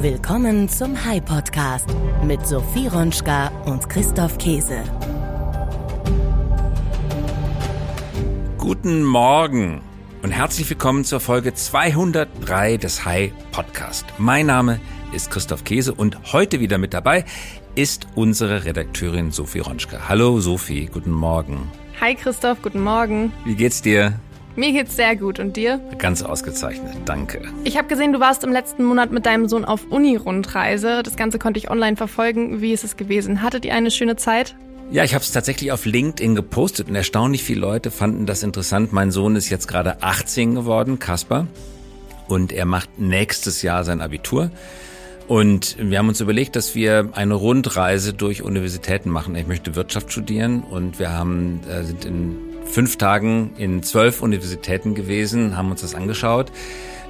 Willkommen zum High Podcast mit Sophie Ronschka und Christoph Käse. Guten Morgen und herzlich willkommen zur Folge 203 des High Podcast. Mein Name ist Christoph Käse und heute wieder mit dabei ist unsere Redakteurin Sophie Ronschka. Hallo Sophie, guten Morgen. Hi Christoph, guten Morgen. Wie geht's dir? Mir geht's sehr gut und dir? Ganz ausgezeichnet, danke. Ich habe gesehen, du warst im letzten Monat mit deinem Sohn auf Uni-Rundreise. Das Ganze konnte ich online verfolgen. Wie ist es gewesen? Hattet ihr eine schöne Zeit? Ja, ich habe es tatsächlich auf LinkedIn gepostet und erstaunlich viele Leute fanden das interessant. Mein Sohn ist jetzt gerade 18 geworden, Kasper, und er macht nächstes Jahr sein Abitur. Und wir haben uns überlegt, dass wir eine Rundreise durch Universitäten machen. Ich möchte Wirtschaft studieren und wir haben, äh, sind in fünf Tagen in zwölf Universitäten gewesen, haben uns das angeschaut,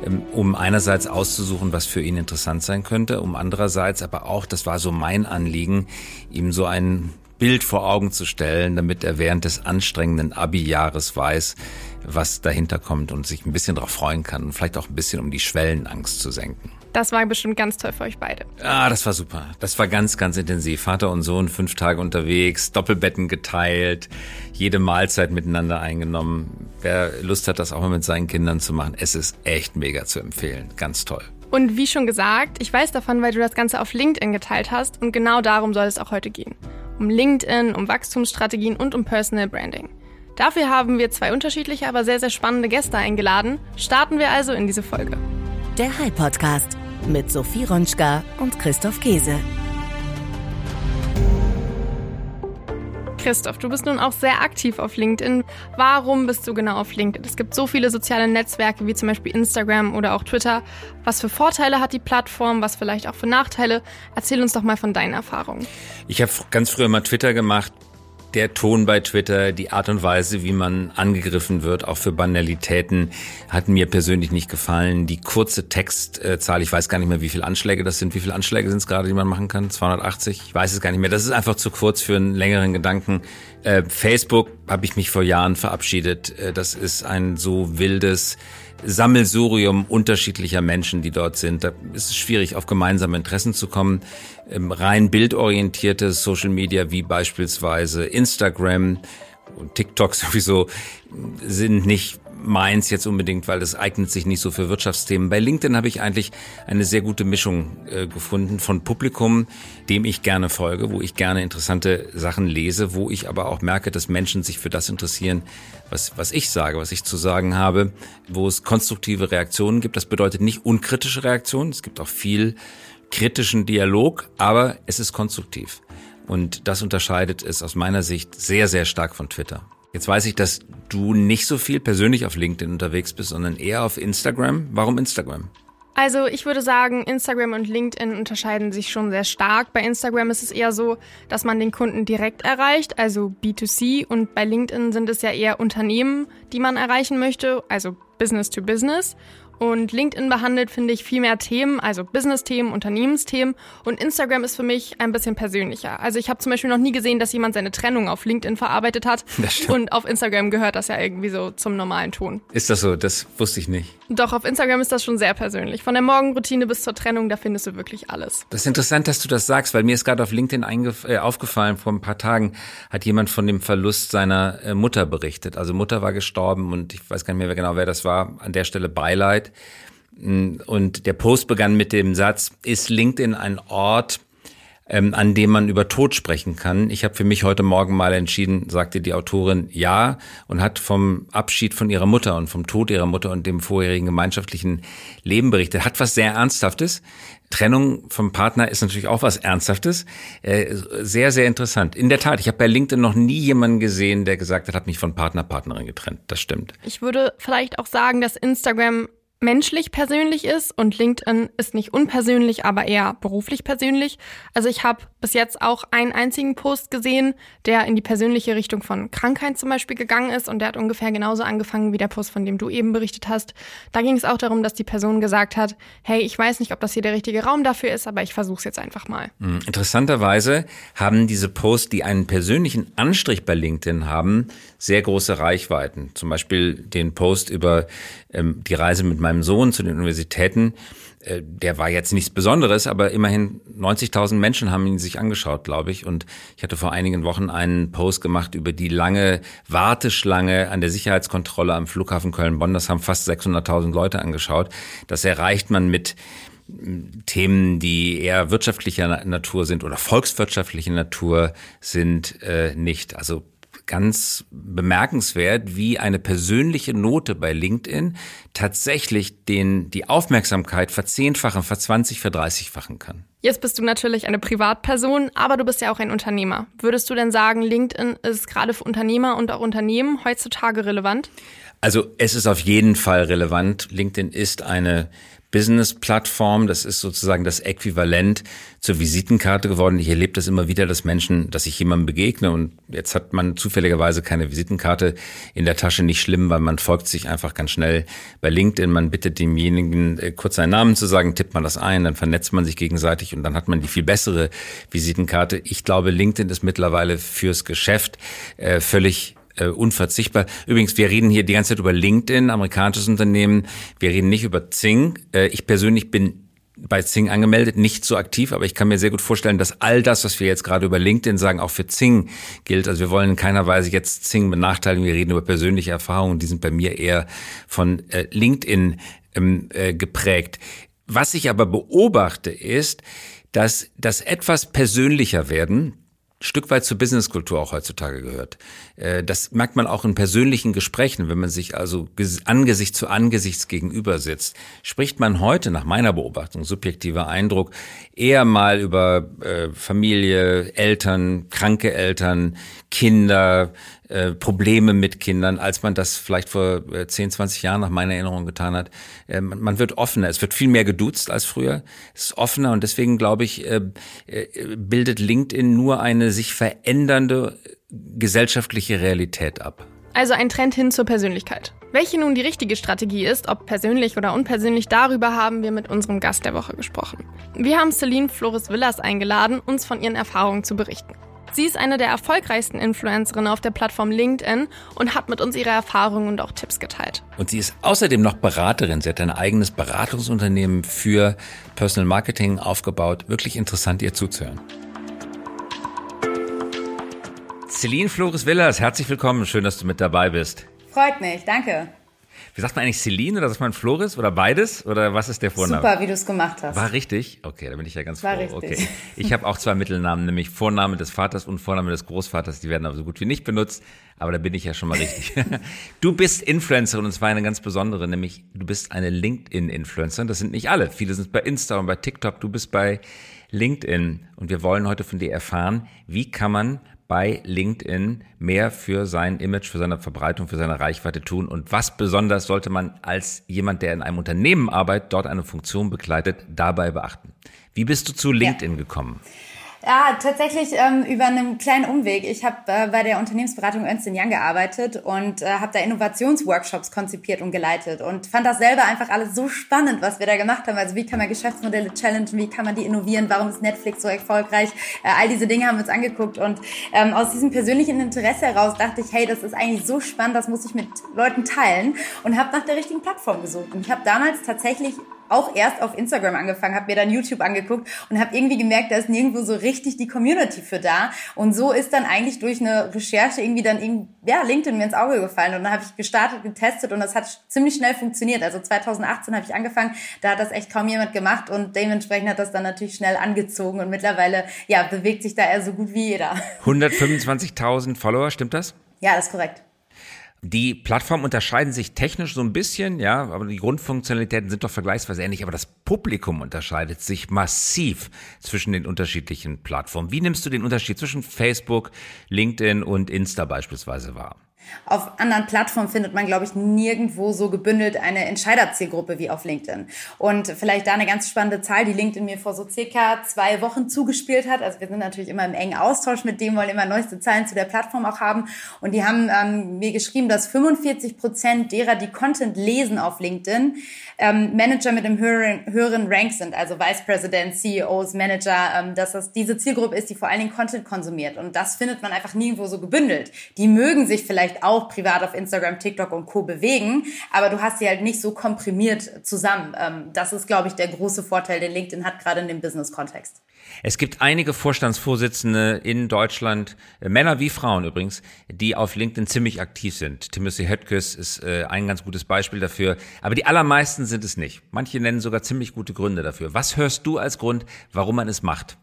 ähm, um einerseits auszusuchen, was für ihn interessant sein könnte, um andererseits aber auch, das war so mein Anliegen, ihm so ein Bild vor Augen zu stellen, damit er während des anstrengenden Abi-Jahres weiß, was dahinter kommt und sich ein bisschen darauf freuen kann und vielleicht auch ein bisschen um die Schwellenangst zu senken. Das war bestimmt ganz toll für euch beide. Ah, das war super. Das war ganz, ganz intensiv. Vater und Sohn fünf Tage unterwegs, Doppelbetten geteilt, jede Mahlzeit miteinander eingenommen. Wer Lust hat, das auch mal mit seinen Kindern zu machen, es ist echt mega zu empfehlen. Ganz toll. Und wie schon gesagt, ich weiß davon, weil du das Ganze auf LinkedIn geteilt hast und genau darum soll es auch heute gehen. Um LinkedIn, um Wachstumsstrategien und um Personal Branding. Dafür haben wir zwei unterschiedliche, aber sehr, sehr spannende Gäste eingeladen. Starten wir also in diese Folge. Der High Podcast mit Sophie Ronschka und Christoph Käse. Christoph, du bist nun auch sehr aktiv auf LinkedIn. Warum bist du genau auf LinkedIn? Es gibt so viele soziale Netzwerke wie zum Beispiel Instagram oder auch Twitter. Was für Vorteile hat die Plattform? Was vielleicht auch für Nachteile? Erzähl uns doch mal von deinen Erfahrungen. Ich habe ganz früher mal Twitter gemacht, der Ton bei Twitter, die Art und Weise, wie man angegriffen wird, auch für Banalitäten, hat mir persönlich nicht gefallen. Die kurze Textzahl, ich weiß gar nicht mehr, wie viele Anschläge das sind. Wie viele Anschläge sind es gerade, die man machen kann? 280? Ich weiß es gar nicht mehr. Das ist einfach zu kurz für einen längeren Gedanken. Äh, Facebook habe ich mich vor Jahren verabschiedet. Äh, das ist ein so wildes Sammelsurium unterschiedlicher Menschen, die dort sind. Da ist es schwierig, auf gemeinsame Interessen zu kommen. Ähm, rein bildorientierte Social Media wie beispielsweise Instagram und TikTok sowieso sind nicht meins jetzt unbedingt, weil das eignet sich nicht so für Wirtschaftsthemen. Bei LinkedIn habe ich eigentlich eine sehr gute Mischung äh, gefunden von Publikum, dem ich gerne folge, wo ich gerne interessante Sachen lese, wo ich aber auch merke, dass Menschen sich für das interessieren, was, was ich sage, was ich zu sagen habe, wo es konstruktive Reaktionen gibt. Das bedeutet nicht unkritische Reaktionen. Es gibt auch viel kritischen Dialog, aber es ist konstruktiv. Und das unterscheidet es aus meiner Sicht sehr, sehr stark von Twitter. Jetzt weiß ich, dass du nicht so viel persönlich auf LinkedIn unterwegs bist, sondern eher auf Instagram. Warum Instagram? Also ich würde sagen, Instagram und LinkedIn unterscheiden sich schon sehr stark. Bei Instagram ist es eher so, dass man den Kunden direkt erreicht, also B2C. Und bei LinkedIn sind es ja eher Unternehmen, die man erreichen möchte, also Business to Business. Und LinkedIn behandelt, finde ich, viel mehr Themen, also Business-Themen, Unternehmensthemen. Und Instagram ist für mich ein bisschen persönlicher. Also ich habe zum Beispiel noch nie gesehen, dass jemand seine Trennung auf LinkedIn verarbeitet hat. Das stimmt. Und auf Instagram gehört das ja irgendwie so zum normalen Ton. Ist das so? Das wusste ich nicht. Doch, auf Instagram ist das schon sehr persönlich. Von der Morgenroutine bis zur Trennung, da findest du wirklich alles. Das ist interessant, dass du das sagst, weil mir ist gerade auf LinkedIn äh, aufgefallen, vor ein paar Tagen hat jemand von dem Verlust seiner äh, Mutter berichtet. Also Mutter war gestorben und ich weiß gar nicht mehr genau, wer das war. An der Stelle Beileid. Und der Post begann mit dem Satz, ist LinkedIn ein Ort, ähm, an dem man über Tod sprechen kann. Ich habe für mich heute Morgen mal entschieden, sagte die Autorin, ja, und hat vom Abschied von ihrer Mutter und vom Tod ihrer Mutter und dem vorherigen gemeinschaftlichen Leben berichtet. Hat was sehr Ernsthaftes. Trennung vom Partner ist natürlich auch was Ernsthaftes. Äh, sehr, sehr interessant. In der Tat, ich habe bei LinkedIn noch nie jemanden gesehen, der gesagt hat, hat mich von Partner, Partnerin getrennt. Das stimmt. Ich würde vielleicht auch sagen, dass Instagram menschlich persönlich ist und LinkedIn ist nicht unpersönlich, aber eher beruflich persönlich. Also ich habe bis jetzt auch einen einzigen Post gesehen, der in die persönliche Richtung von Krankheit zum Beispiel gegangen ist und der hat ungefähr genauso angefangen wie der Post, von dem du eben berichtet hast. Da ging es auch darum, dass die Person gesagt hat, hey, ich weiß nicht, ob das hier der richtige Raum dafür ist, aber ich versuche es jetzt einfach mal. Hm, interessanterweise haben diese Posts, die einen persönlichen Anstrich bei LinkedIn haben, sehr große Reichweiten. Zum Beispiel den Post über ähm, die Reise mit meinem Sohn zu den Universitäten, äh, der war jetzt nichts Besonderes, aber immerhin 90.000 Menschen haben ihn sich angeschaut, glaube ich. Und ich hatte vor einigen Wochen einen Post gemacht über die lange Warteschlange an der Sicherheitskontrolle am Flughafen Köln-Bonn. Das haben fast 600.000 Leute angeschaut. Das erreicht man mit Themen, die eher wirtschaftlicher Natur sind oder volkswirtschaftlicher Natur sind, äh, nicht. Also ganz bemerkenswert, wie eine persönliche Note bei LinkedIn tatsächlich den, die Aufmerksamkeit verzehnfachen, verzwanzig, verdreißigfachen kann. Jetzt bist du natürlich eine Privatperson, aber du bist ja auch ein Unternehmer. Würdest du denn sagen, LinkedIn ist gerade für Unternehmer und auch Unternehmen heutzutage relevant? Also es ist auf jeden Fall relevant. LinkedIn ist eine Business-Plattform. Das ist sozusagen das Äquivalent zur Visitenkarte geworden. Ich erlebe das immer wieder, dass Menschen, dass ich jemandem begegne und jetzt hat man zufälligerweise keine Visitenkarte in der Tasche. Nicht schlimm, weil man folgt sich einfach ganz schnell bei LinkedIn. Man bittet demjenigen äh, kurz seinen Namen zu sagen, tippt man das ein, dann vernetzt man sich gegenseitig und dann hat man die viel bessere Visitenkarte. Ich glaube, LinkedIn ist mittlerweile fürs Geschäft äh, völlig äh, unverzichtbar. Übrigens, wir reden hier die ganze Zeit über LinkedIn, amerikanisches Unternehmen. Wir reden nicht über Zing. Äh, ich persönlich bin bei Zing angemeldet, nicht so aktiv, aber ich kann mir sehr gut vorstellen, dass all das, was wir jetzt gerade über LinkedIn sagen, auch für Zing gilt. Also wir wollen in keiner Weise jetzt Zing benachteiligen. Wir reden über persönliche Erfahrungen, die sind bei mir eher von äh, LinkedIn ähm, äh, geprägt. Was ich aber beobachte, ist, dass das etwas persönlicher werden Stück weit zur Businesskultur auch heutzutage gehört. Äh, das merkt man auch in persönlichen Gesprächen, wenn man sich also Angesicht zu Angesichts gegenüber sitzt. Spricht man heute, nach meiner Beobachtung, subjektiver Eindruck, eher mal über äh, Familie, Eltern, kranke Eltern, Kinder, äh, Probleme mit Kindern, als man das vielleicht vor 10, 20 Jahren nach meiner Erinnerung getan hat. man wird offener, es wird viel mehr geduzt als früher, es ist offener und deswegen glaube ich, bildet LinkedIn nur eine sich verändernde gesellschaftliche Realität ab. Also ein Trend hin zur Persönlichkeit. Welche nun die richtige Strategie ist, ob persönlich oder unpersönlich, darüber haben wir mit unserem Gast der Woche gesprochen. Wir haben Celine Flores Villas eingeladen, uns von ihren Erfahrungen zu berichten. Sie ist eine der erfolgreichsten Influencerinnen auf der Plattform LinkedIn und hat mit uns ihre Erfahrungen und auch Tipps geteilt. Und sie ist außerdem noch Beraterin. Sie hat ein eigenes Beratungsunternehmen für Personal Marketing aufgebaut. Wirklich interessant, ihr zuzuhören. Celine Flores Villas, herzlich willkommen. Schön, dass du mit dabei bist. Freut mich, danke. Wie sagt man eigentlich Celine oder sagt man Flores oder beides? Oder was ist der Vorname? Super, wie du es gemacht hast. War richtig? Okay, da bin ich ja ganz War froh. Richtig. Okay. Ich habe auch zwei Mittelnamen, nämlich Vorname des Vaters und Vorname des Großvaters. Die werden aber so gut wie nicht benutzt, aber da bin ich ja schon mal richtig. Du bist Influencerin und zwar eine ganz besondere, nämlich du bist eine LinkedIn-Influencerin. Das sind nicht alle. Viele sind bei Insta und bei TikTok. Du bist bei LinkedIn und wir wollen heute von dir erfahren, wie kann man bei LinkedIn mehr für sein Image, für seine Verbreitung, für seine Reichweite tun? Und was besonders sollte man als jemand, der in einem Unternehmen arbeitet, dort eine Funktion begleitet, dabei beachten? Wie bist du zu LinkedIn ja. gekommen? Ja, tatsächlich ähm, über einen kleinen Umweg. Ich habe äh, bei der Unternehmensberatung Ernst Young gearbeitet und äh, habe da Innovationsworkshops konzipiert und geleitet und fand das selber einfach alles so spannend, was wir da gemacht haben. Also wie kann man Geschäftsmodelle challengen, wie kann man die innovieren, warum ist Netflix so erfolgreich? Äh, all diese Dinge haben wir uns angeguckt und ähm, aus diesem persönlichen Interesse heraus dachte ich, hey, das ist eigentlich so spannend, das muss ich mit Leuten teilen und habe nach der richtigen Plattform gesucht. Und ich habe damals tatsächlich auch erst auf Instagram angefangen, habe mir dann YouTube angeguckt und habe irgendwie gemerkt, da ist nirgendwo so richtig die Community für da. Und so ist dann eigentlich durch eine Recherche irgendwie dann irgendwie, ja, LinkedIn mir ins Auge gefallen. Und dann habe ich gestartet, getestet und das hat ziemlich schnell funktioniert. Also 2018 habe ich angefangen, da hat das echt kaum jemand gemacht und dementsprechend hat das dann natürlich schnell angezogen und mittlerweile, ja, bewegt sich da eher so gut wie jeder. 125.000 Follower, stimmt das? Ja, das ist korrekt. Die Plattformen unterscheiden sich technisch so ein bisschen, ja, aber die Grundfunktionalitäten sind doch vergleichsweise ähnlich, aber das Publikum unterscheidet sich massiv zwischen den unterschiedlichen Plattformen. Wie nimmst du den Unterschied zwischen Facebook, LinkedIn und Insta beispielsweise wahr? Auf anderen Plattformen findet man, glaube ich, nirgendwo so gebündelt eine Entscheiderzielgruppe wie auf LinkedIn. Und vielleicht da eine ganz spannende Zahl, die LinkedIn mir vor so circa zwei Wochen zugespielt hat. Also wir sind natürlich immer im engen Austausch mit dem, wollen immer neueste Zahlen zu der Plattform auch haben. Und die haben ähm, mir geschrieben, dass 45 Prozent derer, die Content lesen auf LinkedIn, ähm, Manager mit einem höheren, höheren Rank sind, also Vice President, CEOs, Manager, ähm, dass das diese Zielgruppe ist, die vor allen Dingen Content konsumiert. Und das findet man einfach nirgendwo so gebündelt. Die mögen sich vielleicht vielleicht auch privat auf Instagram, TikTok und Co. bewegen, aber du hast sie halt nicht so komprimiert zusammen. Ähm, das ist, glaube ich, der große Vorteil, den LinkedIn hat, gerade in dem Business-Kontext. Es gibt einige Vorstandsvorsitzende in Deutschland, äh, Männer wie Frauen übrigens, die auf LinkedIn ziemlich aktiv sind. Timothy Höttges ist äh, ein ganz gutes Beispiel dafür. Aber die allermeisten sind es nicht. Manche nennen sogar ziemlich gute Gründe dafür. Was hörst du als Grund, warum man es macht?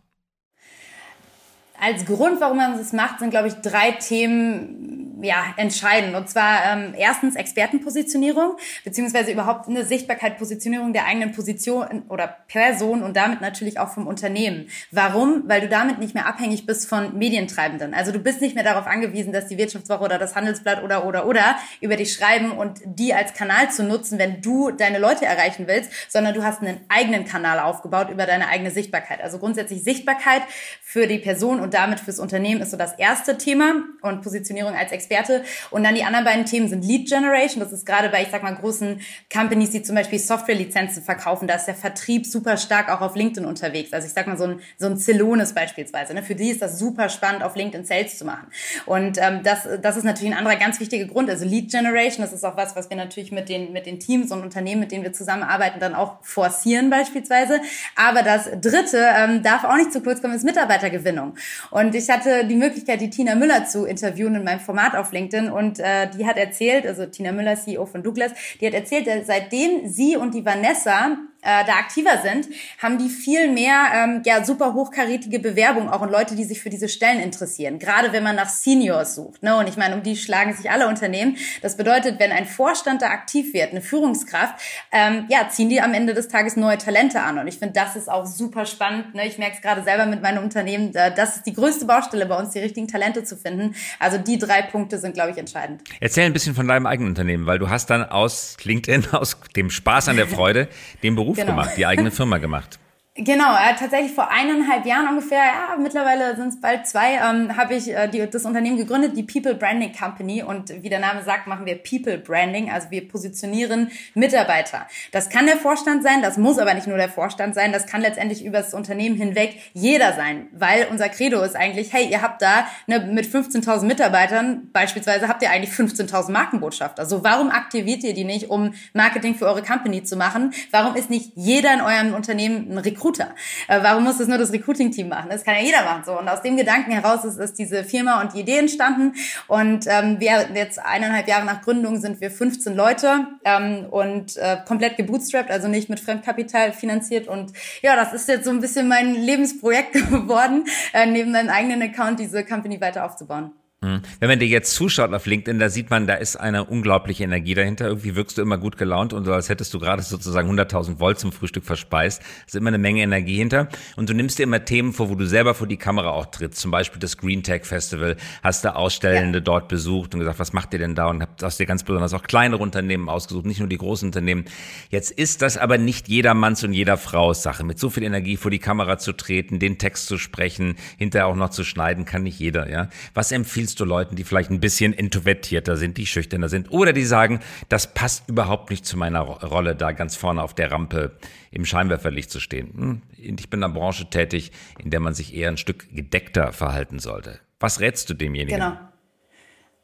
Als Grund, warum man es macht, sind, glaube ich, drei Themen ja, entscheiden. Und zwar ähm, erstens Expertenpositionierung, beziehungsweise überhaupt eine Sichtbarkeit, Positionierung der eigenen Position oder Person und damit natürlich auch vom Unternehmen. Warum? Weil du damit nicht mehr abhängig bist von Medientreibenden. Also du bist nicht mehr darauf angewiesen, dass die Wirtschaftswoche oder das Handelsblatt oder oder oder über dich schreiben und die als Kanal zu nutzen, wenn du deine Leute erreichen willst, sondern du hast einen eigenen Kanal aufgebaut über deine eigene Sichtbarkeit. Also grundsätzlich Sichtbarkeit für die Person und damit fürs Unternehmen ist so das erste Thema und Positionierung als Experte. Und dann die anderen beiden Themen sind Lead Generation. Das ist gerade bei, ich sag mal, großen Companies, die zum Beispiel Softwarelizenzen verkaufen. Da ist der Vertrieb super stark auch auf LinkedIn unterwegs. Also ich sag mal, so ein, so ein Celonis beispielsweise. Ne? Für die ist das super spannend, auf LinkedIn Sales zu machen. Und ähm, das, das ist natürlich ein anderer ganz wichtiger Grund. Also Lead Generation, das ist auch was, was wir natürlich mit den, mit den Teams und Unternehmen, mit denen wir zusammenarbeiten, dann auch forcieren beispielsweise. Aber das dritte ähm, darf auch nicht zu kurz kommen, ist Mitarbeitergewinnung. Und ich hatte die Möglichkeit, die Tina Müller zu interviewen in meinem Format auf LinkedIn. Und äh, die hat erzählt, also Tina Müller, CEO von Douglas, die hat erzählt, seitdem sie und die Vanessa äh, da aktiver sind, haben die viel mehr ähm, ja super hochkarätige Bewerbungen auch und Leute, die sich für diese Stellen interessieren. Gerade wenn man nach Seniors sucht. Ne? Und ich meine, um die schlagen sich alle Unternehmen. Das bedeutet, wenn ein Vorstand da aktiv wird, eine Führungskraft, ähm, ja, ziehen die am Ende des Tages neue Talente an. Und ich finde, das ist auch super spannend. Ne? Ich merke es gerade selber mit meinem Unternehmen. Äh, das ist die größte Baustelle bei uns, die richtigen Talente zu finden. Also die drei Punkte sind, glaube ich, entscheidend. Erzähl ein bisschen von deinem eigenen Unternehmen, weil du hast dann aus LinkedIn, aus dem Spaß an der Freude, den Beruf Beruf genau. gemacht, die eigene Firma gemacht. Genau, äh, tatsächlich vor eineinhalb Jahren ungefähr, ja, mittlerweile sind es bald zwei, ähm, habe ich äh, die, das Unternehmen gegründet, die People Branding Company. Und wie der Name sagt, machen wir People Branding, also wir positionieren Mitarbeiter. Das kann der Vorstand sein, das muss aber nicht nur der Vorstand sein, das kann letztendlich über das Unternehmen hinweg jeder sein, weil unser Credo ist eigentlich, hey, ihr habt da ne, mit 15.000 Mitarbeitern, beispielsweise habt ihr eigentlich 15.000 Markenbotschafter. Also warum aktiviert ihr die nicht, um Marketing für eure Company zu machen? Warum ist nicht jeder in eurem Unternehmen ein Recruiter? Recruiter. Äh, warum muss das nur das Recruiting-Team machen? Das kann ja jeder machen. So und aus dem Gedanken heraus ist, ist diese Firma und die Idee entstanden. Und ähm, wir jetzt eineinhalb Jahre nach Gründung sind wir 15 Leute ähm, und äh, komplett gebootstrapped, also nicht mit Fremdkapital finanziert. Und ja, das ist jetzt so ein bisschen mein Lebensprojekt geworden, äh, neben meinem eigenen Account diese Company weiter aufzubauen. Mhm. Wenn man dir jetzt zuschaut auf LinkedIn, da sieht man, da ist eine unglaubliche Energie dahinter. Irgendwie wirkst du immer gut gelaunt und so, als hättest du gerade sozusagen 100.000 Volt zum Frühstück verspeist. Es ist immer eine Menge Energie hinter. Und du nimmst dir immer Themen vor, wo du selber vor die Kamera auch trittst. Zum Beispiel das Green Tech Festival. Hast du Ausstellende ja. dort besucht und gesagt, was macht ihr denn da? Und hast dir ganz besonders auch kleinere Unternehmen ausgesucht, nicht nur die großen Unternehmen. Jetzt ist das aber nicht jedermanns und jeder Frau's Sache. Mit so viel Energie vor die Kamera zu treten, den Text zu sprechen, hinterher auch noch zu schneiden, kann nicht jeder, ja. Was empfiehlst empfiehlst du Leuten, die vielleicht ein bisschen introvertierter sind, die schüchterner sind oder die sagen, das passt überhaupt nicht zu meiner Rolle, da ganz vorne auf der Rampe im Scheinwerferlicht zu stehen? Hm, ich bin in einer Branche tätig, in der man sich eher ein Stück gedeckter verhalten sollte. Was rätst du demjenigen? Genau.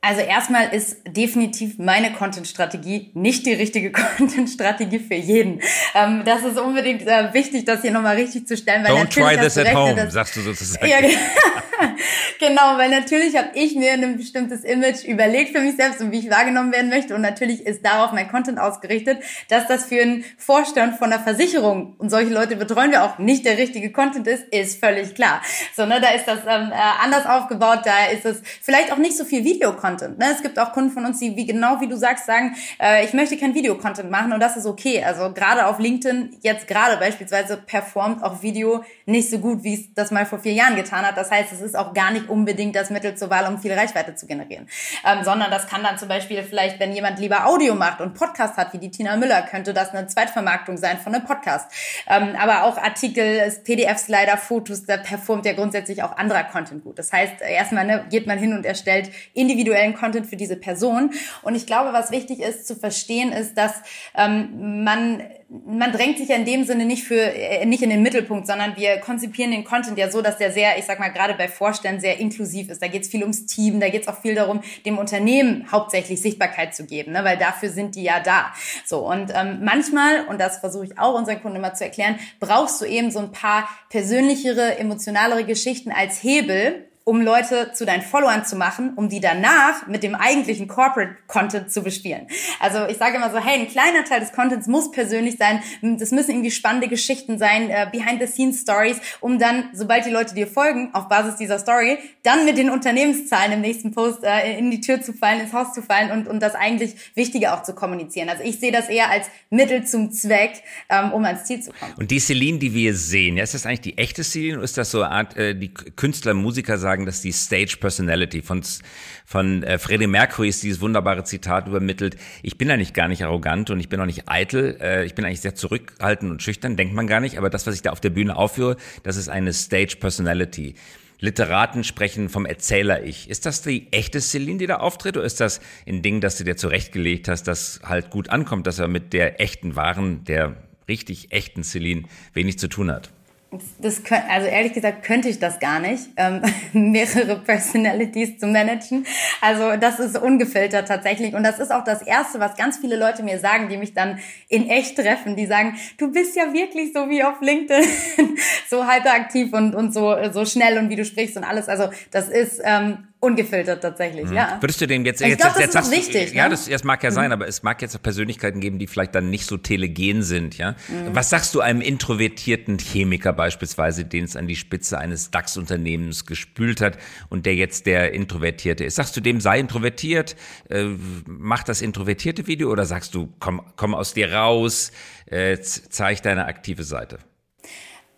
Also erstmal ist definitiv meine Content-Strategie nicht die richtige Content-Strategie für jeden. Ähm, das ist unbedingt äh, wichtig, das hier nochmal richtig zu stellen. Weil Don't try this at home, sagst du sozusagen. Ja, genau, weil natürlich habe ich mir ein bestimmtes Image überlegt für mich selbst und wie ich wahrgenommen werden möchte. Und natürlich ist darauf mein Content ausgerichtet, dass das für einen Vorstand von einer Versicherung, und solche Leute betreuen wir auch, nicht der richtige Content ist, ist völlig klar. So, ne, da ist das ähm, äh, anders aufgebaut, da ist es vielleicht auch nicht so viel Videocontent Content. Ne? Es gibt auch Kunden von uns, die wie genau wie du sagst sagen, äh, ich möchte kein Video-Content machen und das ist okay. Also gerade auf LinkedIn jetzt gerade beispielsweise performt auch Video nicht so gut, wie es das mal vor vier Jahren getan hat. Das heißt, es ist auch gar nicht unbedingt das Mittel zur Wahl, um viel Reichweite zu generieren, ähm, sondern das kann dann zum Beispiel vielleicht, wenn jemand lieber Audio macht und Podcast hat, wie die Tina Müller, könnte das eine Zweitvermarktung sein von einem Podcast. Ähm, aber auch Artikel, PDF-Slider, Fotos, da performt ja grundsätzlich auch anderer Content gut. Das heißt, erstmal ne, geht man hin und erstellt individuell aktuellen Content für diese Person. Und ich glaube, was wichtig ist zu verstehen, ist, dass ähm, man man drängt sich ja in dem Sinne nicht für äh, nicht in den Mittelpunkt, sondern wir konzipieren den Content ja so, dass der sehr, ich sag mal, gerade bei Vorständen sehr inklusiv ist. Da geht es viel ums Team, da geht es auch viel darum, dem Unternehmen hauptsächlich Sichtbarkeit zu geben, ne? weil dafür sind die ja da. So und ähm, manchmal und das versuche ich auch unseren Kunden immer zu erklären, brauchst du eben so ein paar persönlichere, emotionalere Geschichten als Hebel, um Leute zu deinen Followern zu machen, um die danach mit dem eigentlichen Corporate Content zu bespielen. Also ich sage immer so, hey, ein kleiner Teil des Contents muss persönlich sein. Das müssen irgendwie spannende Geschichten sein, äh, Behind-the-Scenes-Stories, um dann, sobald die Leute dir folgen, auf Basis dieser Story, dann mit den Unternehmenszahlen im nächsten Post äh, in die Tür zu fallen, ins Haus zu fallen und, und das eigentlich Wichtige auch zu kommunizieren. Also ich sehe das eher als Mittel zum Zweck, ähm, um ans Ziel zu kommen. Und die Celine, die wir sehen, ja, ist das eigentlich die echte Celine oder ist das so eine Art, äh, die Künstler, Musiker sagen, sagen, dass die Stage Personality von, von äh, Freddie Mercury dieses wunderbare Zitat übermittelt. Ich bin eigentlich gar nicht arrogant und ich bin auch nicht eitel. Äh, ich bin eigentlich sehr zurückhaltend und schüchtern, denkt man gar nicht. Aber das, was ich da auf der Bühne aufführe, das ist eine Stage Personality. Literaten sprechen vom Erzähler-Ich. Ist das die echte Celine, die da auftritt, oder ist das ein Ding, das du dir zurechtgelegt hast, das halt gut ankommt, dass er mit der echten, wahren, der richtig echten Celine wenig zu tun hat? Das können, also ehrlich gesagt könnte ich das gar nicht, ähm, mehrere Personalities zu managen. Also das ist ungefiltert tatsächlich. Und das ist auch das Erste, was ganz viele Leute mir sagen, die mich dann in echt treffen. Die sagen, du bist ja wirklich so wie auf LinkedIn, so hyperaktiv und, und so, so schnell und wie du sprichst und alles. Also das ist ähm, Ungefiltert tatsächlich, mhm. ja. Würdest du dem jetzt, ich jetzt, glaub, jetzt, das ist wichtig, ja, ne? das, das mag ja sein, mhm. aber es mag jetzt auch Persönlichkeiten geben, die vielleicht dann nicht so telegen sind, ja. Mhm. Was sagst du einem introvertierten Chemiker beispielsweise, den es an die Spitze eines DAX-Unternehmens gespült hat und der jetzt der Introvertierte ist? Sagst du dem, sei introvertiert, äh, mach das introvertierte Video oder sagst du, komm, komm aus dir raus, äh, zeig deine aktive Seite?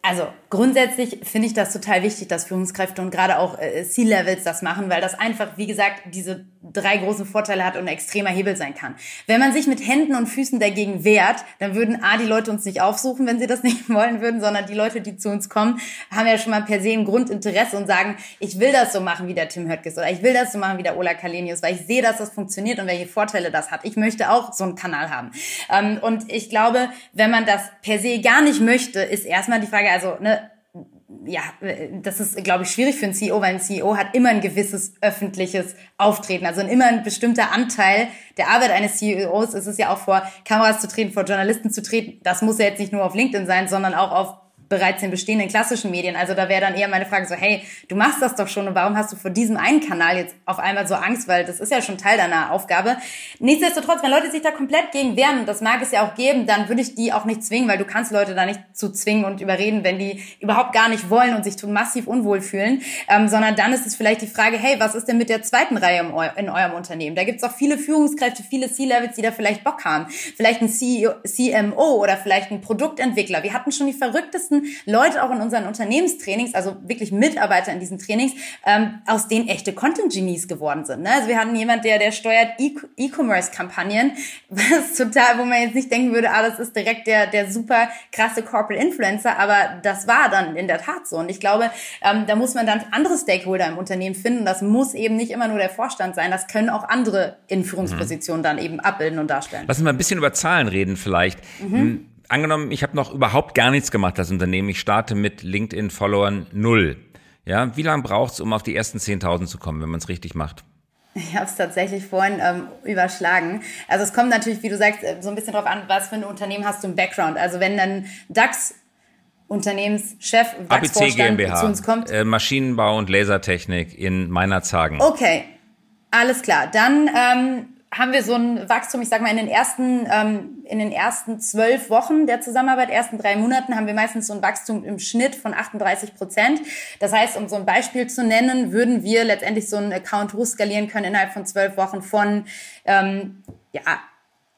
Also grundsätzlich finde ich das total wichtig, dass Führungskräfte und gerade auch äh, C-Levels das machen, weil das einfach, wie gesagt, diese drei großen Vorteile hat und ein extremer Hebel sein kann. Wenn man sich mit Händen und Füßen dagegen wehrt, dann würden A, die Leute uns nicht aufsuchen, wenn sie das nicht wollen würden, sondern die Leute, die zu uns kommen, haben ja schon mal per se ein Grundinteresse und sagen, ich will das so machen wie der Tim Höttges oder ich will das so machen wie der Ola Kalenius, weil ich sehe, dass das funktioniert und welche Vorteile das hat. Ich möchte auch so einen Kanal haben. Ähm, und ich glaube, wenn man das per se gar nicht möchte, ist erstmal die Frage, also ne, ja, das ist, glaube ich, schwierig für einen CEO, weil ein CEO hat immer ein gewisses öffentliches Auftreten, also immer ein bestimmter Anteil der Arbeit eines CEOs ist es ja auch vor Kameras zu treten, vor Journalisten zu treten. Das muss ja jetzt nicht nur auf LinkedIn sein, sondern auch auf bereits in bestehenden klassischen Medien. Also da wäre dann eher meine Frage so, hey, du machst das doch schon und warum hast du vor diesem einen Kanal jetzt auf einmal so Angst, weil das ist ja schon Teil deiner Aufgabe. Nichtsdestotrotz, wenn Leute sich da komplett gegen wehren, das mag es ja auch geben, dann würde ich die auch nicht zwingen, weil du kannst Leute da nicht zu zwingen und überreden, wenn die überhaupt gar nicht wollen und sich massiv unwohl fühlen, ähm, sondern dann ist es vielleicht die Frage, hey, was ist denn mit der zweiten Reihe in eurem Unternehmen? Da gibt es auch viele Führungskräfte, viele C-Levels, die da vielleicht Bock haben. Vielleicht ein CEO, CMO oder vielleicht ein Produktentwickler. Wir hatten schon die verrücktesten Leute auch in unseren Unternehmenstrainings, also wirklich Mitarbeiter in diesen Trainings, ähm, aus denen echte Content-Genies geworden sind. Ne? Also wir hatten jemand, der, der steuert e- E-Commerce-Kampagnen, was total, wo man jetzt nicht denken würde, ah, das ist direkt der, der super krasse Corporate Influencer, aber das war dann in der Tat so. Und ich glaube, ähm, da muss man dann andere Stakeholder im Unternehmen finden. Das muss eben nicht immer nur der Vorstand sein, das können auch andere in Führungspositionen mhm. dann eben abbilden und darstellen. Lass uns mal ein bisschen über Zahlen reden vielleicht. Mhm. Angenommen, ich habe noch überhaupt gar nichts gemacht als Unternehmen. Ich starte mit LinkedIn-Followern null. Ja, wie lange braucht es, um auf die ersten 10.000 zu kommen, wenn man es richtig macht? Ich habe es tatsächlich vorhin ähm, überschlagen. Also es kommt natürlich, wie du sagst, äh, so ein bisschen darauf an, was für ein Unternehmen hast du im Background. Also wenn dann DAX Unternehmenschef, ABC GmbH, zu uns kommt. Äh, Maschinenbau und Lasertechnik in meiner Zagen. Okay, alles klar. Dann ähm, haben wir so ein Wachstum, ich sag mal, in den ersten, ähm, in den ersten zwölf Wochen der Zusammenarbeit, ersten drei Monaten, haben wir meistens so ein Wachstum im Schnitt von 38 Prozent. Das heißt, um so ein Beispiel zu nennen, würden wir letztendlich so einen Account hochskalieren können innerhalb von zwölf Wochen von ähm, ja,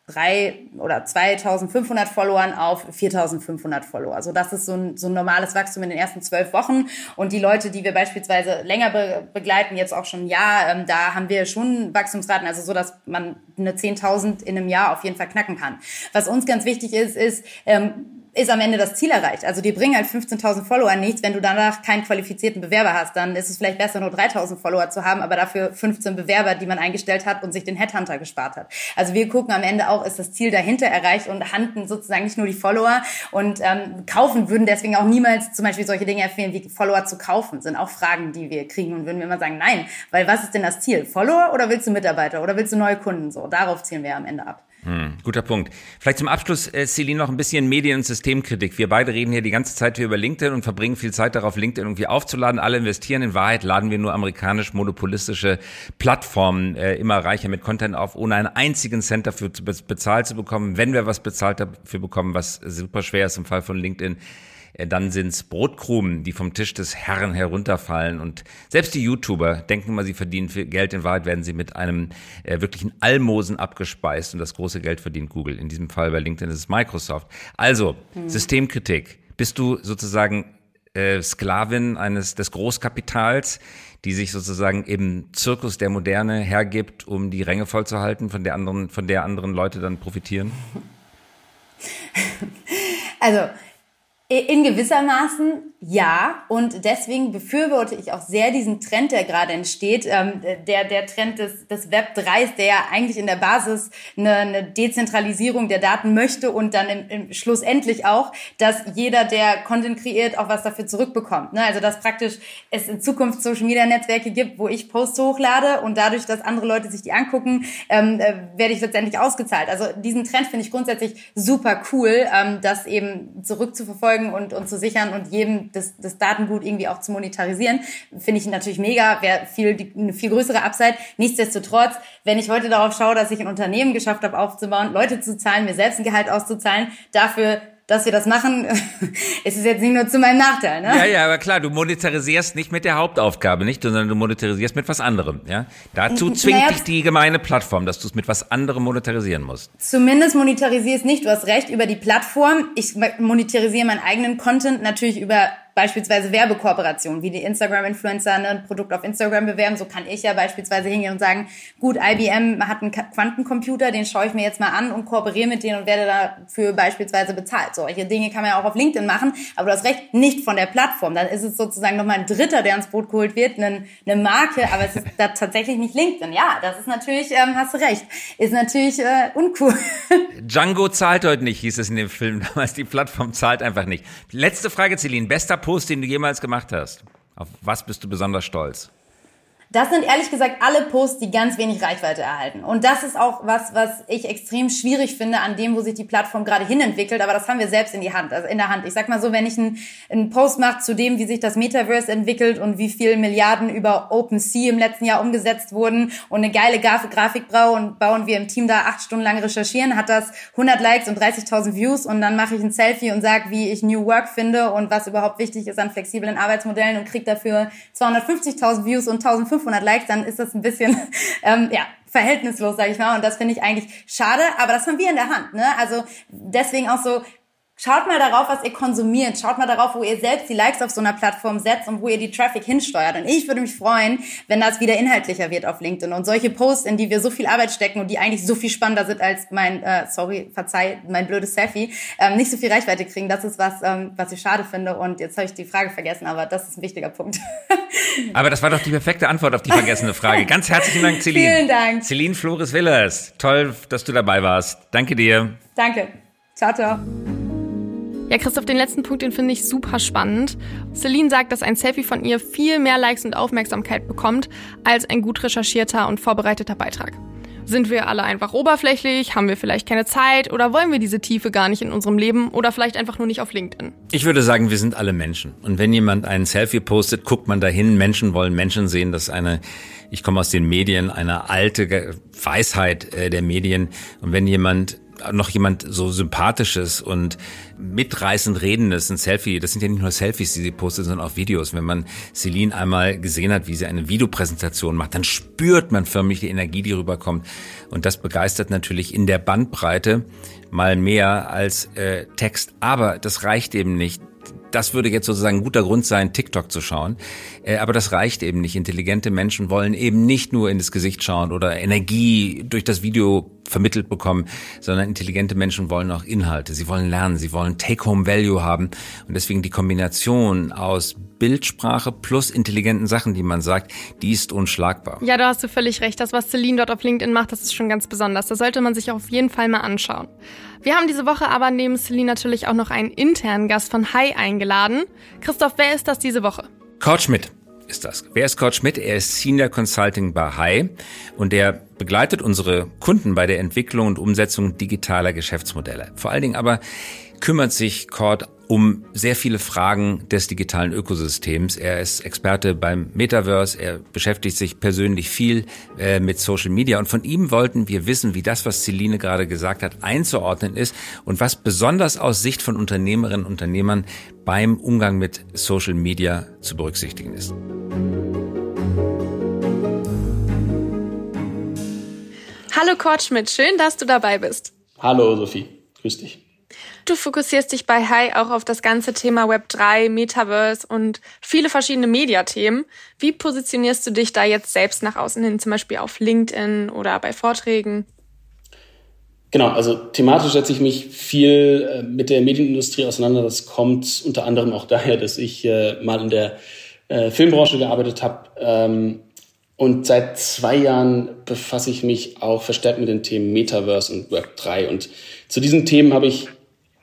drei oder 2500 Followern auf 4500 Follower. Also das ist so ein, so ein normales Wachstum in den ersten zwölf Wochen. Und die Leute, die wir beispielsweise länger be begleiten, jetzt auch schon ein Jahr, ähm, da haben wir schon Wachstumsraten, also so, dass man eine 10.000 in einem Jahr auf jeden Fall knacken kann. Was uns ganz wichtig ist, ist, ähm, ist am Ende das Ziel erreicht. Also die bringen halt 15.000 Follower nichts, wenn du danach keinen qualifizierten Bewerber hast. Dann ist es vielleicht besser, nur 3.000 Follower zu haben, aber dafür 15 Bewerber, die man eingestellt hat und sich den Headhunter gespart hat. Also wir gucken am Ende auch, ist das Ziel dahinter erreicht und handen sozusagen nicht nur die Follower und ähm, kaufen würden deswegen auch niemals zum Beispiel solche Dinge empfehlen, wie Follower zu kaufen, sind auch Fragen, die wir kriegen und würden wir immer sagen, nein, weil was ist denn das Ziel? Follower oder willst du Mitarbeiter oder willst du neue Kunden? So, darauf zielen wir am Ende ab. Hm, guter Punkt. Vielleicht zum Abschluss, äh, Celine, noch ein bisschen Medien- und Systemkritik. Wir beide reden hier die ganze Zeit hier über LinkedIn und verbringen viel Zeit darauf, LinkedIn irgendwie aufzuladen. Alle investieren. In Wahrheit laden wir nur amerikanisch monopolistische Plattformen äh, immer reicher mit Content auf, ohne einen einzigen Cent dafür zu bezahlt zu bekommen. Wenn wir was bezahlt dafür bekommen, was super schwer ist im Fall von LinkedIn, dann sind's Brotkrumen, die vom Tisch des Herrn herunterfallen. Und selbst die YouTuber denken mal, sie verdienen viel Geld. In Wahrheit werden sie mit einem äh, wirklichen Almosen abgespeist. Und das große Geld verdient Google. In diesem Fall bei LinkedIn ist es Microsoft. Also, hm. Systemkritik. Bist du sozusagen äh, Sklavin eines des Großkapitals, die sich sozusagen im Zirkus der Moderne hergibt, um die Ränge vollzuhalten, von der anderen, von der anderen Leute dann profitieren? Also in gewissermaßen ja, und deswegen befürworte ich auch sehr diesen Trend, der gerade entsteht, ähm, der, der Trend des, des Web 3, der ja eigentlich in der Basis eine, eine Dezentralisierung der Daten möchte und dann im, im schlussendlich auch, dass jeder, der Content kreiert, auch was dafür zurückbekommt. Ne? Also dass praktisch es in Zukunft Social Media Netzwerke gibt, wo ich Posts hochlade und dadurch, dass andere Leute sich die angucken, ähm, äh, werde ich letztendlich ausgezahlt. Also diesen Trend finde ich grundsätzlich super cool, ähm, das eben zurückzuverfolgen und, und zu sichern und jedem das, das Datengut irgendwie auch zu monetarisieren, finde ich natürlich mega, wäre viel, eine viel größere Upside. Nichtsdestotrotz, wenn ich heute darauf schaue, dass ich ein Unternehmen geschafft habe aufzubauen, Leute zu zahlen, mir selbst ein Gehalt auszuzahlen, dafür dass wir das machen, ist es jetzt nicht nur zu meinem Nachteil. Ne? Ja, ja, aber klar, du monetarisierst nicht mit der Hauptaufgabe, nicht, sondern du monetarisierst mit was anderem. Ja? Dazu zwingt naja, dich die gemeine Plattform, dass du es mit was anderem monetarisieren musst. Zumindest monetarisiere es nicht. Du hast recht über die Plattform. Ich monetarisiere meinen eigenen Content natürlich über beispielsweise Werbekooperationen, wie die Instagram-Influencer ein Produkt auf Instagram bewerben. So kann ich ja beispielsweise hingehen und sagen, gut, IBM hat einen Quantencomputer, den schaue ich mir jetzt mal an und kooperiere mit denen und werde dafür beispielsweise bezahlt. Solche Dinge kann man ja auch auf LinkedIn machen, aber du hast recht, nicht von der Plattform. Dann ist es sozusagen nochmal ein Dritter, der ins Boot geholt wird, eine, eine Marke, aber es ist da tatsächlich nicht LinkedIn. Ja, das ist natürlich, ähm, hast du recht, ist natürlich äh, uncool. Django zahlt heute nicht, hieß es in dem Film damals. Die Plattform zahlt einfach nicht. Letzte Frage, Celine. Bester Post, den du jemals gemacht hast? Auf was bist du besonders stolz? Das sind ehrlich gesagt alle Posts, die ganz wenig Reichweite erhalten. Und das ist auch was, was ich extrem schwierig finde an dem, wo sich die Plattform gerade hinentwickelt. Aber das haben wir selbst in die Hand, also in der Hand. Ich sag mal so, wenn ich einen, einen Post mache zu dem, wie sich das Metaverse entwickelt und wie viel Milliarden über OpenSea im letzten Jahr umgesetzt wurden und eine geile Grafik bauen, bauen wir im Team da acht Stunden lang recherchieren, hat das 100 Likes und 30.000 Views und dann mache ich ein Selfie und sage, wie ich New Work finde und was überhaupt wichtig ist an flexiblen Arbeitsmodellen und kriege dafür 250.000 Views und 1.500 500 Likes, dann ist das ein bisschen, ähm, ja, verhältnislos, sage ich mal. Und das finde ich eigentlich schade, aber das haben wir in der Hand. Ne? Also deswegen auch so Schaut mal darauf, was ihr konsumiert. Schaut mal darauf, wo ihr selbst die Likes auf so einer Plattform setzt und wo ihr die Traffic hinsteuert. Und ich würde mich freuen, wenn das wieder inhaltlicher wird auf LinkedIn. Und solche Posts, in die wir so viel Arbeit stecken und die eigentlich so viel spannender sind als mein, äh, sorry, verzeih, mein blödes Selfie, ähm, nicht so viel Reichweite kriegen. Das ist was, ähm, was ich schade finde. Und jetzt habe ich die Frage vergessen, aber das ist ein wichtiger Punkt. aber das war doch die perfekte Antwort auf die vergessene Frage. Ganz herzlichen Dank, Celine. Vielen Dank. Celine Flores Willers. Toll, dass du dabei warst. Danke dir. Danke. Ciao, ciao. Ja, Christoph, den letzten Punkt, den finde ich super spannend. Celine sagt, dass ein Selfie von ihr viel mehr Likes und Aufmerksamkeit bekommt als ein gut recherchierter und vorbereiteter Beitrag. Sind wir alle einfach oberflächlich? Haben wir vielleicht keine Zeit? Oder wollen wir diese Tiefe gar nicht in unserem Leben? Oder vielleicht einfach nur nicht auf LinkedIn? Ich würde sagen, wir sind alle Menschen. Und wenn jemand einen Selfie postet, guckt man dahin. Menschen wollen Menschen sehen. Das ist eine, ich komme aus den Medien, eine alte Weisheit äh, der Medien. Und wenn jemand noch jemand so sympathisches und mitreißend redendes, ein Selfie, das sind ja nicht nur Selfies, die sie postet, sondern auch Videos. Wenn man Celine einmal gesehen hat, wie sie eine Videopräsentation macht, dann spürt man förmlich die Energie, die rüberkommt. Und das begeistert natürlich in der Bandbreite mal mehr als äh, Text. Aber das reicht eben nicht das würde jetzt sozusagen ein guter Grund sein, TikTok zu schauen. Äh, aber das reicht eben nicht. Intelligente Menschen wollen eben nicht nur in das Gesicht schauen oder Energie durch das Video vermittelt bekommen, sondern intelligente Menschen wollen auch Inhalte. Sie wollen lernen, sie wollen Take-Home-Value haben. Und deswegen die Kombination aus Bildsprache plus intelligenten Sachen, die man sagt, die ist unschlagbar. Ja, da hast du völlig recht. Das, was Celine dort auf LinkedIn macht, das ist schon ganz besonders. Das sollte man sich auf jeden Fall mal anschauen. Wir haben diese Woche aber neben Celine natürlich auch noch einen internen Gast von Hi eingeladen. Christoph, wer ist das diese Woche? Kurt Schmidt ist das. Wer ist Kurt Schmidt? Er ist Senior Consulting bei Hi und der begleitet unsere Kunden bei der Entwicklung und Umsetzung digitaler Geschäftsmodelle. Vor allen Dingen aber kümmert sich Cord um sehr viele Fragen des digitalen Ökosystems. Er ist Experte beim Metaverse, er beschäftigt sich persönlich viel äh, mit Social Media und von ihm wollten wir wissen, wie das, was Celine gerade gesagt hat, einzuordnen ist und was besonders aus Sicht von Unternehmerinnen und Unternehmern beim Umgang mit Social Media zu berücksichtigen ist. Hallo Kurt Schmidt, schön, dass du dabei bist. Hallo Sophie, grüß dich. Du fokussierst dich bei Hi auch auf das ganze Thema Web3, Metaverse und viele verschiedene Mediathemen. Wie positionierst du dich da jetzt selbst nach außen hin, zum Beispiel auf LinkedIn oder bei Vorträgen? Genau, also thematisch setze ich mich viel äh, mit der Medienindustrie auseinander. Das kommt unter anderem auch daher, dass ich äh, mal in der äh, Filmbranche gearbeitet habe. Ähm, und seit zwei Jahren befasse ich mich auch verstärkt mit den Themen Metaverse und Web3. Und zu diesen Themen habe ich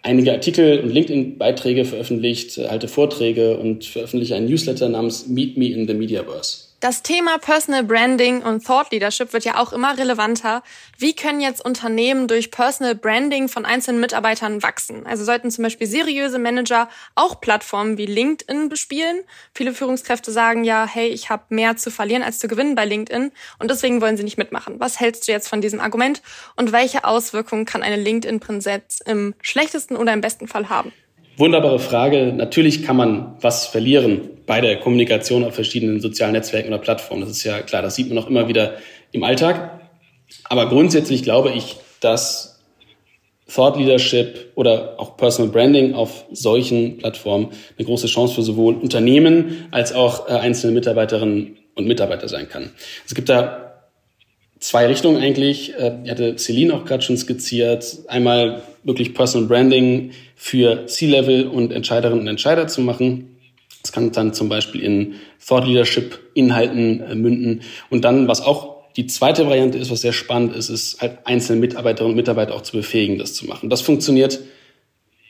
einige Artikel und LinkedIn-Beiträge veröffentlicht, halte Vorträge und veröffentliche einen Newsletter namens Meet Me in the Mediaverse. Das Thema Personal Branding und Thought Leadership wird ja auch immer relevanter. Wie können jetzt Unternehmen durch Personal Branding von einzelnen Mitarbeitern wachsen? Also sollten zum Beispiel seriöse Manager auch Plattformen wie LinkedIn bespielen? Viele Führungskräfte sagen ja, hey, ich habe mehr zu verlieren als zu gewinnen bei LinkedIn und deswegen wollen sie nicht mitmachen. Was hältst du jetzt von diesem Argument und welche Auswirkungen kann eine LinkedIn-Präsenz im schlechtesten oder im besten Fall haben? Wunderbare Frage. Natürlich kann man was verlieren bei der Kommunikation auf verschiedenen sozialen Netzwerken oder Plattformen. Das ist ja klar, das sieht man auch immer wieder im Alltag. Aber grundsätzlich glaube ich, dass Thought Leadership oder auch Personal Branding auf solchen Plattformen eine große Chance für sowohl Unternehmen als auch äh, einzelne Mitarbeiterinnen und Mitarbeiter sein kann. Es gibt da zwei Richtungen eigentlich. Äh, die hatte Celine auch gerade schon skizziert. Einmal wirklich Personal Branding für C-Level und Entscheiderinnen und Entscheider zu machen. Das kann dann zum Beispiel in Thought Leadership Inhalten äh, münden. Und dann, was auch die zweite Variante ist, was sehr spannend ist, ist halt einzelne Mitarbeiterinnen und Mitarbeiter auch zu befähigen, das zu machen. Das funktioniert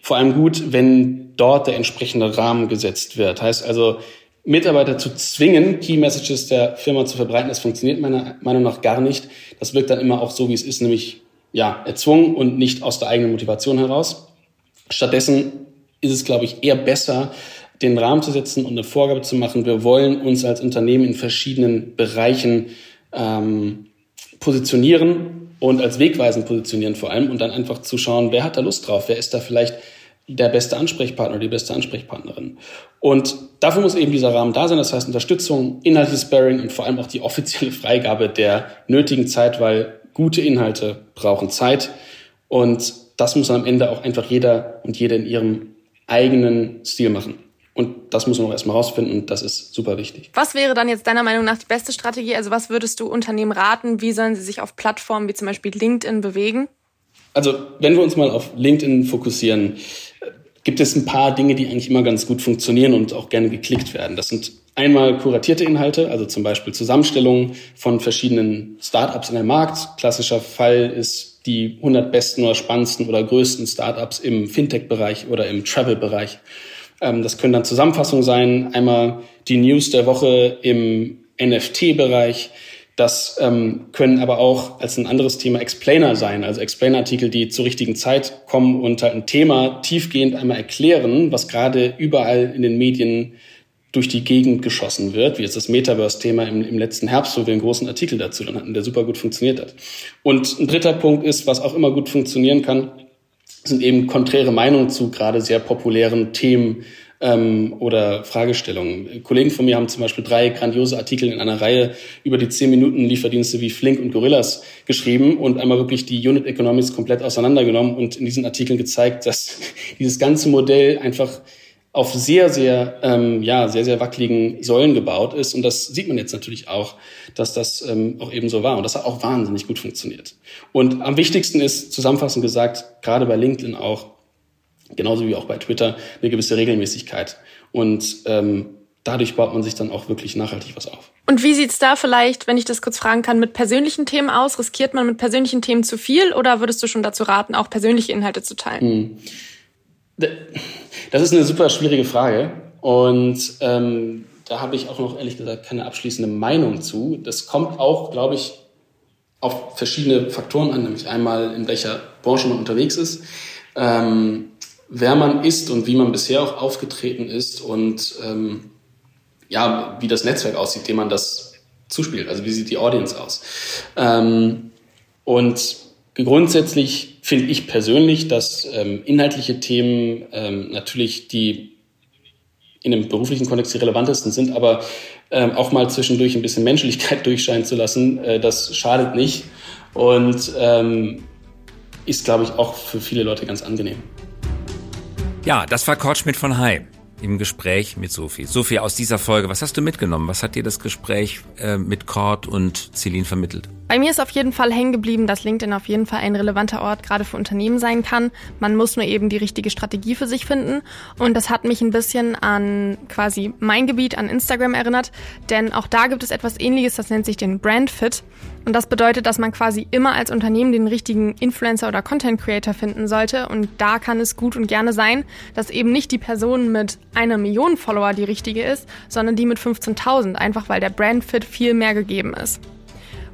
vor allem gut, wenn dort der entsprechende Rahmen gesetzt wird. Heißt also, Mitarbeiter zu zwingen, Key Messages der Firma zu verbreiten, das funktioniert meiner Meinung nach gar nicht. Das wirkt dann immer auch so, wie es ist, nämlich ja, erzwungen und nicht aus der eigenen Motivation heraus. Stattdessen ist es, glaube ich, eher besser, den Rahmen zu setzen und eine Vorgabe zu machen. Wir wollen uns als Unternehmen in verschiedenen Bereichen ähm, positionieren und als Wegweisen positionieren vor allem und dann einfach zu schauen, wer hat da Lust drauf, wer ist da vielleicht der beste Ansprechpartner oder die beste Ansprechpartnerin. Und dafür muss eben dieser Rahmen da sein, das heißt Unterstützung, inhaltliches Sparing und vor allem auch die offizielle Freigabe der nötigen Zeit, weil gute Inhalte brauchen Zeit und das muss am Ende auch einfach jeder und jede in ihrem eigenen Stil machen. Und das muss man auch erstmal rausfinden und das ist super wichtig. Was wäre dann jetzt deiner Meinung nach die beste Strategie? Also was würdest du Unternehmen raten? Wie sollen sie sich auf Plattformen wie zum Beispiel LinkedIn bewegen? Also wenn wir uns mal auf LinkedIn fokussieren, gibt es ein paar Dinge, die eigentlich immer ganz gut funktionieren und auch gerne geklickt werden. Das sind einmal kuratierte Inhalte, also zum Beispiel Zusammenstellungen von verschiedenen Startups in der Markt. Klassischer Fall ist die 100 besten oder spannendsten oder größten Startups im Fintech-Bereich oder im Travel-Bereich. Ähm, das können dann Zusammenfassungen sein. Einmal die News der Woche im NFT-Bereich. Das ähm, können aber auch als ein anderes Thema Explainer sein, also Explainer-Artikel, die zur richtigen Zeit kommen und halt ein Thema tiefgehend einmal erklären, was gerade überall in den Medien durch die Gegend geschossen wird, wie jetzt das Metaverse-Thema im, im, letzten Herbst, wo wir einen großen Artikel dazu dann hatten, der super gut funktioniert hat. Und ein dritter Punkt ist, was auch immer gut funktionieren kann, sind eben konträre Meinungen zu gerade sehr populären Themen ähm, oder Fragestellungen. Kollegen von mir haben zum Beispiel drei grandiose Artikel in einer Reihe über die 10 Minuten Lieferdienste wie Flink und Gorillas geschrieben und einmal wirklich die Unit Economics komplett auseinandergenommen und in diesen Artikeln gezeigt, dass dieses ganze Modell einfach auf sehr, sehr, ähm, ja, sehr, sehr wackeligen Säulen gebaut ist. Und das sieht man jetzt natürlich auch, dass das ähm, auch eben so war. Und das hat auch wahnsinnig gut funktioniert. Und am wichtigsten ist, zusammenfassend gesagt, gerade bei LinkedIn auch, genauso wie auch bei Twitter, eine gewisse Regelmäßigkeit. Und ähm, dadurch baut man sich dann auch wirklich nachhaltig was auf. Und wie sieht's da vielleicht, wenn ich das kurz fragen kann, mit persönlichen Themen aus? Riskiert man mit persönlichen Themen zu viel oder würdest du schon dazu raten, auch persönliche Inhalte zu teilen? Hm. Das ist eine super schwierige Frage und ähm, da habe ich auch noch ehrlich gesagt keine abschließende Meinung zu. Das kommt auch, glaube ich, auf verschiedene Faktoren an, nämlich einmal in welcher Branche man unterwegs ist, ähm, wer man ist und wie man bisher auch aufgetreten ist und ähm, ja, wie das Netzwerk aussieht, dem man das zuspielt. Also wie sieht die Audience aus? Ähm, und grundsätzlich finde ich persönlich, dass ähm, inhaltliche Themen ähm, natürlich die in einem beruflichen Kontext die relevantesten sind, aber ähm, auch mal zwischendurch ein bisschen Menschlichkeit durchscheinen zu lassen, äh, das schadet nicht und ähm, ist, glaube ich, auch für viele Leute ganz angenehm. Ja, das war Kurt Schmidt von Hai im Gespräch mit Sophie. Sophie, aus dieser Folge, was hast du mitgenommen? Was hat dir das Gespräch äh, mit Cord und Celine vermittelt? Bei mir ist auf jeden Fall hängen geblieben, dass LinkedIn auf jeden Fall ein relevanter Ort gerade für Unternehmen sein kann. Man muss nur eben die richtige Strategie für sich finden. Und das hat mich ein bisschen an quasi mein Gebiet, an Instagram erinnert. Denn auch da gibt es etwas ähnliches, das nennt sich den Brand Fit. Und das bedeutet, dass man quasi immer als Unternehmen den richtigen Influencer oder Content Creator finden sollte. Und da kann es gut und gerne sein, dass eben nicht die Person mit einer Million Follower die richtige ist, sondern die mit 15.000, einfach weil der Brand Fit viel mehr gegeben ist.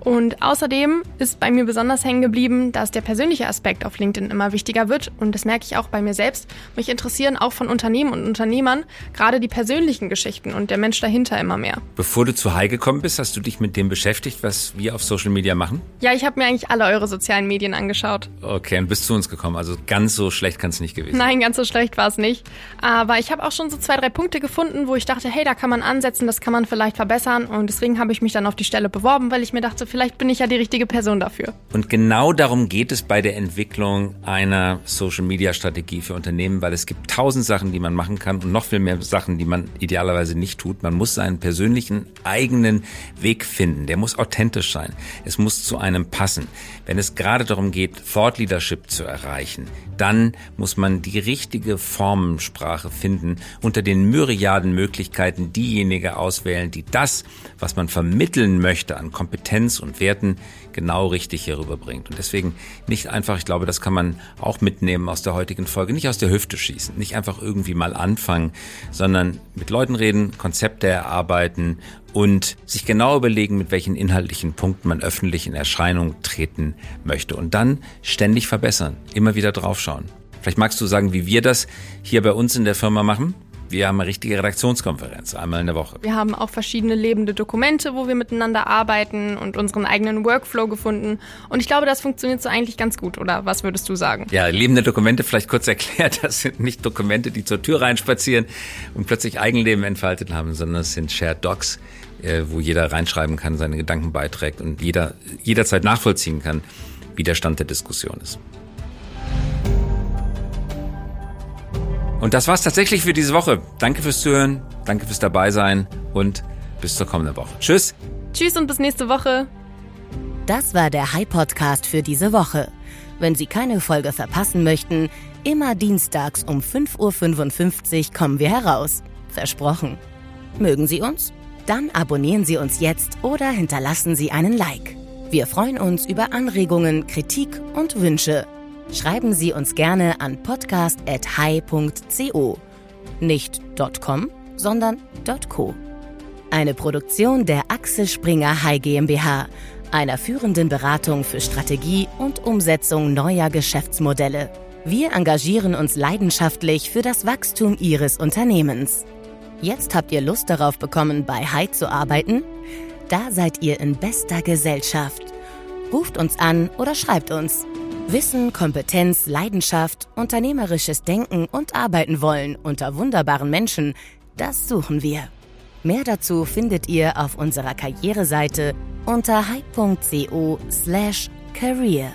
Und außerdem ist bei mir besonders hängen geblieben, dass der persönliche Aspekt auf LinkedIn immer wichtiger wird. Und das merke ich auch bei mir selbst. Mich interessieren auch von Unternehmen und Unternehmern gerade die persönlichen Geschichten und der Mensch dahinter immer mehr. Bevor du zu Hai gekommen bist, hast du dich mit dem beschäftigt, was wir auf Social Media machen? Ja, ich habe mir eigentlich alle eure sozialen Medien angeschaut. Okay, und bist zu uns gekommen. Also ganz so schlecht kann es nicht gewesen sein. Nein, ganz so schlecht war es nicht. Aber ich habe auch schon so zwei, drei Punkte gefunden, wo ich dachte, hey, da kann man ansetzen, das kann man vielleicht verbessern. Und deswegen habe ich mich dann auf die Stelle beworben, weil ich mir dachte, vielleicht bin ich ja die richtige Person dafür. Und genau darum geht es bei der Entwicklung einer Social-Media-Strategie für Unternehmen, weil es gibt tausend Sachen, die man machen kann und noch viel mehr Sachen, die man idealerweise nicht tut. Man muss seinen persönlichen eigenen Weg finden. Der muss authentisch sein. Es muss zu einem passen. Wenn es gerade darum geht, Thought Leadership zu erreichen, dann muss man die richtige Formensprache finden, unter den Myriaden Möglichkeiten diejenige auswählen, die das, was man vermitteln möchte an Kompetenz und Werten, genau richtig hier rüberbringt. Und deswegen nicht einfach, ich glaube, das kann man auch mitnehmen aus der heutigen Folge, nicht aus der Hüfte schießen, nicht einfach irgendwie mal anfangen, sondern mit Leuten reden, Konzepte erarbeiten und sich genau überlegen, mit welchen inhaltlichen Punkten man öffentlich in Erscheinung treten möchte und dann ständig verbessern, immer wieder draufschauen. Vielleicht magst du sagen, wie wir das hier bei uns in der Firma machen? Wir haben eine richtige Redaktionskonferenz, einmal in der Woche. Wir haben auch verschiedene lebende Dokumente, wo wir miteinander arbeiten und unseren eigenen Workflow gefunden. Und ich glaube, das funktioniert so eigentlich ganz gut, oder was würdest du sagen? Ja, lebende Dokumente, vielleicht kurz erklärt, das sind nicht Dokumente, die zur Tür reinspazieren und plötzlich Eigenleben entfaltet haben, sondern es sind Shared Docs, äh, wo jeder reinschreiben kann, seine Gedanken beiträgt und jeder jederzeit nachvollziehen kann, wie der Stand der Diskussion ist. Und das war's tatsächlich für diese Woche. Danke fürs Zuhören, danke fürs Dabeisein und bis zur kommenden Woche. Tschüss. Tschüss und bis nächste Woche. Das war der High Podcast für diese Woche. Wenn Sie keine Folge verpassen möchten, immer dienstags um 5.55 Uhr kommen wir heraus. Versprochen. Mögen Sie uns? Dann abonnieren Sie uns jetzt oder hinterlassen Sie einen Like. Wir freuen uns über Anregungen, Kritik und Wünsche schreiben Sie uns gerne an podcast.hi.co. Nicht .com, sondern .co. Eine Produktion der Axel Springer High GmbH, einer führenden Beratung für Strategie und Umsetzung neuer Geschäftsmodelle. Wir engagieren uns leidenschaftlich für das Wachstum Ihres Unternehmens. Jetzt habt ihr Lust darauf bekommen, bei High zu arbeiten? Da seid ihr in bester Gesellschaft. Ruft uns an oder schreibt uns. Wissen, Kompetenz, Leidenschaft, unternehmerisches Denken und Arbeiten wollen unter wunderbaren Menschen, das suchen wir. Mehr dazu findet ihr auf unserer Karriereseite unter hype.co/career.